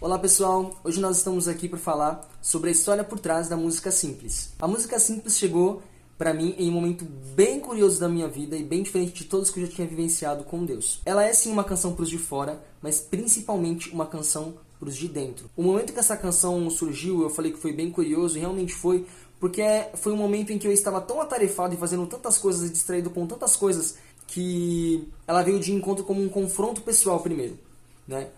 Olá pessoal, hoje nós estamos aqui para falar sobre a história por trás da música simples. A música simples chegou para mim em um momento bem curioso da minha vida e bem diferente de todos que eu já tinha vivenciado com Deus. Ela é sim uma canção para os de fora, mas principalmente uma canção para os de dentro. O momento que essa canção surgiu, eu falei que foi bem curioso e realmente foi, porque foi um momento em que eu estava tão atarefado e fazendo tantas coisas e distraído com tantas coisas que ela veio de encontro como um confronto pessoal primeiro, né?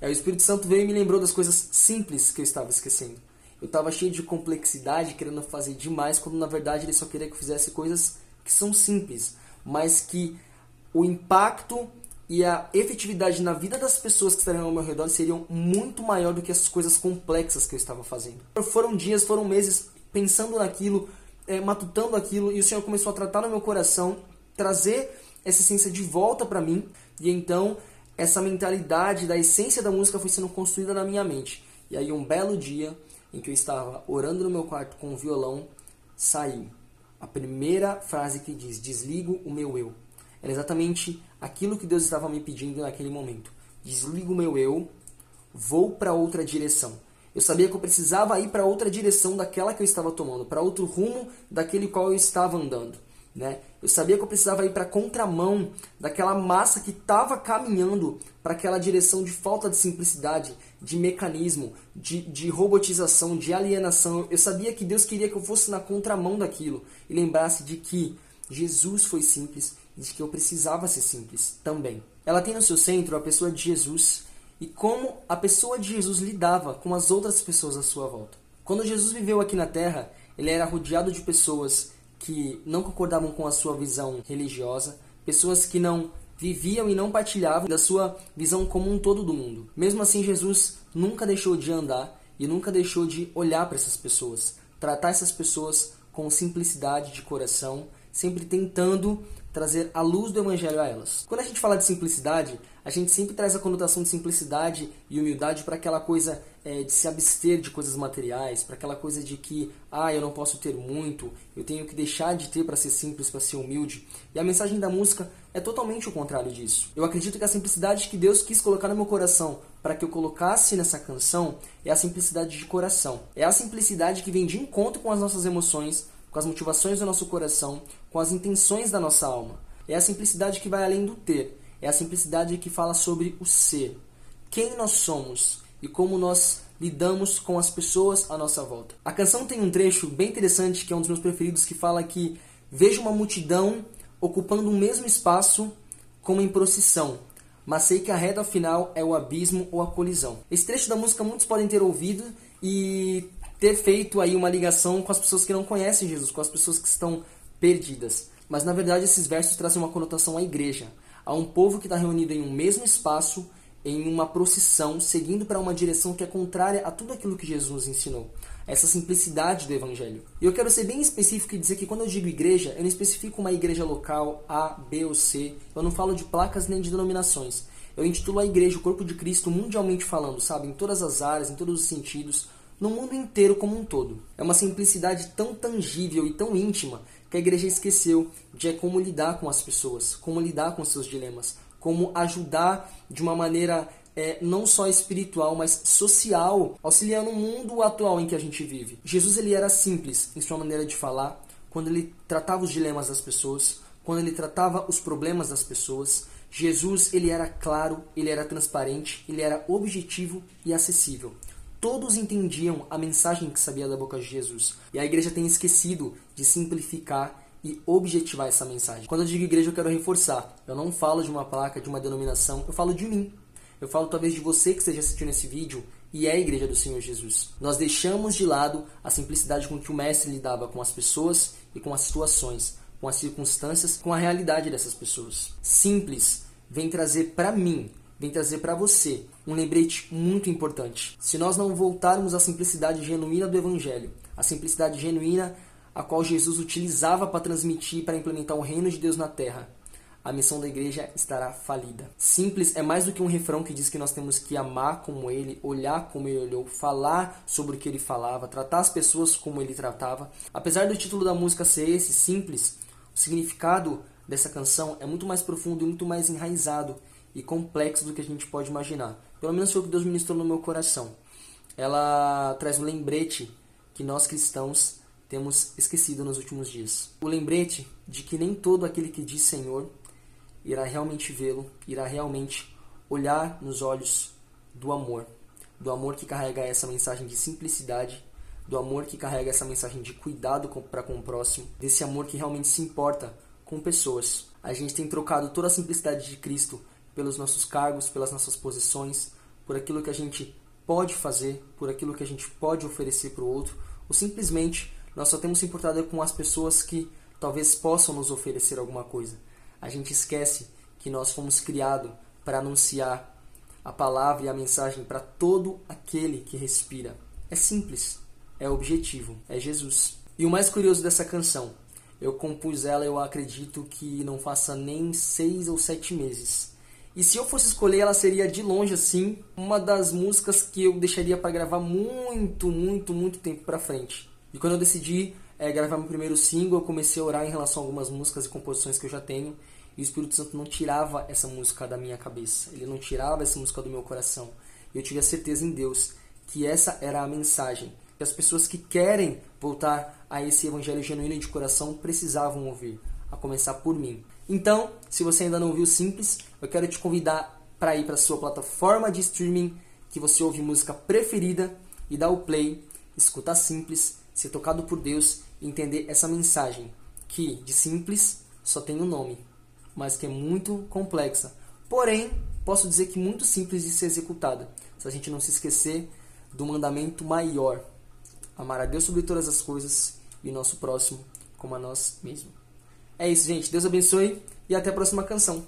Aí o Espírito Santo veio e me lembrou das coisas simples que eu estava esquecendo. Eu estava cheio de complexidade, querendo fazer demais, quando na verdade ele só queria que eu fizesse coisas que são simples, mas que o impacto e a efetividade na vida das pessoas que estariam ao meu redor seriam muito maior do que as coisas complexas que eu estava fazendo. Foram dias, foram meses pensando naquilo, é, matutando aquilo, e o Senhor começou a tratar no meu coração, trazer essa essência de volta para mim, e então essa mentalidade da essência da música foi sendo construída na minha mente. E aí um belo dia em que eu estava orando no meu quarto com o violão, saiu a primeira frase que diz: "Desligo o meu eu". Era exatamente aquilo que Deus estava me pedindo naquele momento. Desligo o meu eu, vou para outra direção. Eu sabia que eu precisava ir para outra direção daquela que eu estava tomando, para outro rumo daquele qual eu estava andando. Né? Eu sabia que eu precisava ir para contramão daquela massa que estava caminhando para aquela direção de falta de simplicidade, de mecanismo, de, de robotização, de alienação. Eu sabia que Deus queria que eu fosse na contramão daquilo e lembrasse de que Jesus foi simples e de que eu precisava ser simples também. Ela tem no seu centro a pessoa de Jesus e como a pessoa de Jesus lidava com as outras pessoas à sua volta. Quando Jesus viveu aqui na terra, ele era rodeado de pessoas que não concordavam com a sua visão religiosa, pessoas que não viviam e não partilhavam da sua visão como um todo do mundo. Mesmo assim, Jesus nunca deixou de andar e nunca deixou de olhar para essas pessoas, tratar essas pessoas com simplicidade de coração, sempre tentando trazer a luz do evangelho a elas. Quando a gente fala de simplicidade, a gente sempre traz a conotação de simplicidade e humildade para aquela coisa é, de se abster de coisas materiais, para aquela coisa de que, ah, eu não posso ter muito, eu tenho que deixar de ter para ser simples, para ser humilde. E a mensagem da música é totalmente o contrário disso. Eu acredito que a simplicidade que Deus quis colocar no meu coração para que eu colocasse nessa canção é a simplicidade de coração. É a simplicidade que vem de encontro com as nossas emoções, com as motivações do nosso coração, com as intenções da nossa alma. É a simplicidade que vai além do ter, é a simplicidade que fala sobre o ser. Quem nós somos e como nós lidamos com as pessoas à nossa volta. A canção tem um trecho bem interessante que é um dos meus preferidos que fala que vejo uma multidão ocupando o mesmo espaço como em procissão, mas sei que a reta final é o abismo ou a colisão. Esse trecho da música muitos podem ter ouvido e ter feito aí uma ligação com as pessoas que não conhecem Jesus, com as pessoas que estão perdidas. Mas na verdade esses versos trazem uma conotação à igreja, a um povo que está reunido em um mesmo espaço, em uma procissão, seguindo para uma direção que é contrária a tudo aquilo que Jesus ensinou. Essa simplicidade do evangelho. E eu quero ser bem específico e dizer que quando eu digo igreja, eu não especifico uma igreja local A, B ou C. Eu não falo de placas nem de denominações. Eu intitulo a igreja o corpo de Cristo mundialmente falando, sabe, em todas as áreas, em todos os sentidos, no mundo inteiro como um todo. É uma simplicidade tão tangível e tão íntima que a igreja esqueceu de é como lidar com as pessoas, como lidar com seus dilemas, como ajudar de uma maneira é, não só espiritual, mas social, auxiliando o mundo atual em que a gente vive. Jesus ele era simples em sua maneira de falar, quando ele tratava os dilemas das pessoas, quando ele tratava os problemas das pessoas. Jesus ele era claro, ele era transparente, ele era objetivo e acessível. Todos entendiam a mensagem que sabia da boca de Jesus. E a igreja tem esquecido de simplificar e objetivar essa mensagem. Quando eu digo igreja, eu quero reforçar. Eu não falo de uma placa, de uma denominação, eu falo de mim. Eu falo talvez de você que esteja assistindo esse vídeo e é a igreja do Senhor Jesus. Nós deixamos de lado a simplicidade com que o mestre lidava com as pessoas e com as situações, com as circunstâncias, com a realidade dessas pessoas. Simples vem trazer para mim vem trazer para você um lembrete muito importante. Se nós não voltarmos à simplicidade genuína do Evangelho, a simplicidade genuína a qual Jesus utilizava para transmitir, para implementar o reino de Deus na terra, a missão da igreja estará falida. Simples é mais do que um refrão que diz que nós temos que amar como ele, olhar como ele olhou, falar sobre o que ele falava, tratar as pessoas como ele tratava. Apesar do título da música ser esse, simples, o significado dessa canção é muito mais profundo e muito mais enraizado e complexo do que a gente pode imaginar. Pelo menos foi o que Deus ministrou no meu coração. Ela traz um lembrete que nós cristãos temos esquecido nos últimos dias. O lembrete de que nem todo aquele que diz Senhor irá realmente vê-lo, irá realmente olhar nos olhos do amor, do amor que carrega essa mensagem de simplicidade, do amor que carrega essa mensagem de cuidado para com o próximo, desse amor que realmente se importa com pessoas. A gente tem trocado toda a simplicidade de Cristo pelos nossos cargos, pelas nossas posições, por aquilo que a gente pode fazer, por aquilo que a gente pode oferecer para o outro, ou simplesmente nós só temos importado com as pessoas que talvez possam nos oferecer alguma coisa. A gente esquece que nós fomos criados para anunciar a palavra e a mensagem para todo aquele que respira. É simples, é objetivo, é Jesus. E o mais curioso dessa canção, eu compus ela, eu acredito que não faça nem seis ou sete meses. E se eu fosse escolher, ela seria de longe assim uma das músicas que eu deixaria para gravar muito, muito, muito tempo para frente. E quando eu decidi é, gravar meu primeiro single, eu comecei a orar em relação a algumas músicas e composições que eu já tenho. E o Espírito Santo não tirava essa música da minha cabeça, ele não tirava essa música do meu coração. Eu tive a certeza em Deus que essa era a mensagem que as pessoas que querem voltar a esse evangelho genuíno de coração precisavam ouvir, a começar por mim. Então, se você ainda não ouviu Simples, eu quero te convidar para ir para sua plataforma de streaming que você ouve música preferida e dar o play, escutar Simples, ser tocado por Deus e entender essa mensagem que de simples só tem um nome, mas que é muito complexa. Porém, posso dizer que muito simples de ser executada, se a gente não se esquecer do mandamento maior: amar a Deus sobre todas as coisas e o nosso próximo como a nós mesmos. É isso, gente. Deus abençoe e até a próxima canção.